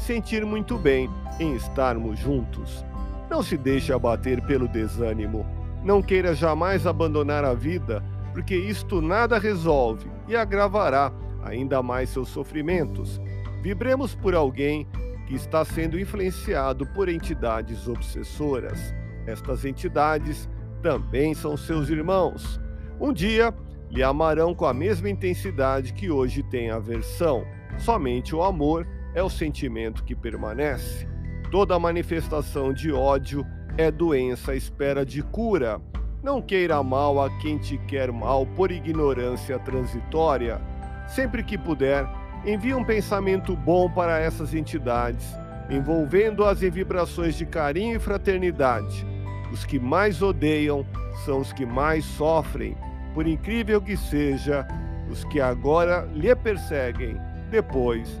sentir muito bem em estarmos juntos. Não se deixe abater pelo desânimo não queira jamais abandonar a vida, porque isto nada resolve e agravará ainda mais seus sofrimentos. Vibremos por alguém que está sendo influenciado por entidades obsessoras. Estas entidades também são seus irmãos. Um dia lhe amarão com a mesma intensidade que hoje tem aversão. Somente o amor é o sentimento que permanece. Toda manifestação de ódio é doença à espera de cura. Não queira mal a quem te quer mal por ignorância transitória. Sempre que puder, envie um pensamento bom para essas entidades, envolvendo-as em vibrações de carinho e fraternidade. Os que mais odeiam são os que mais sofrem. Por incrível que seja, os que agora lhe perseguem, depois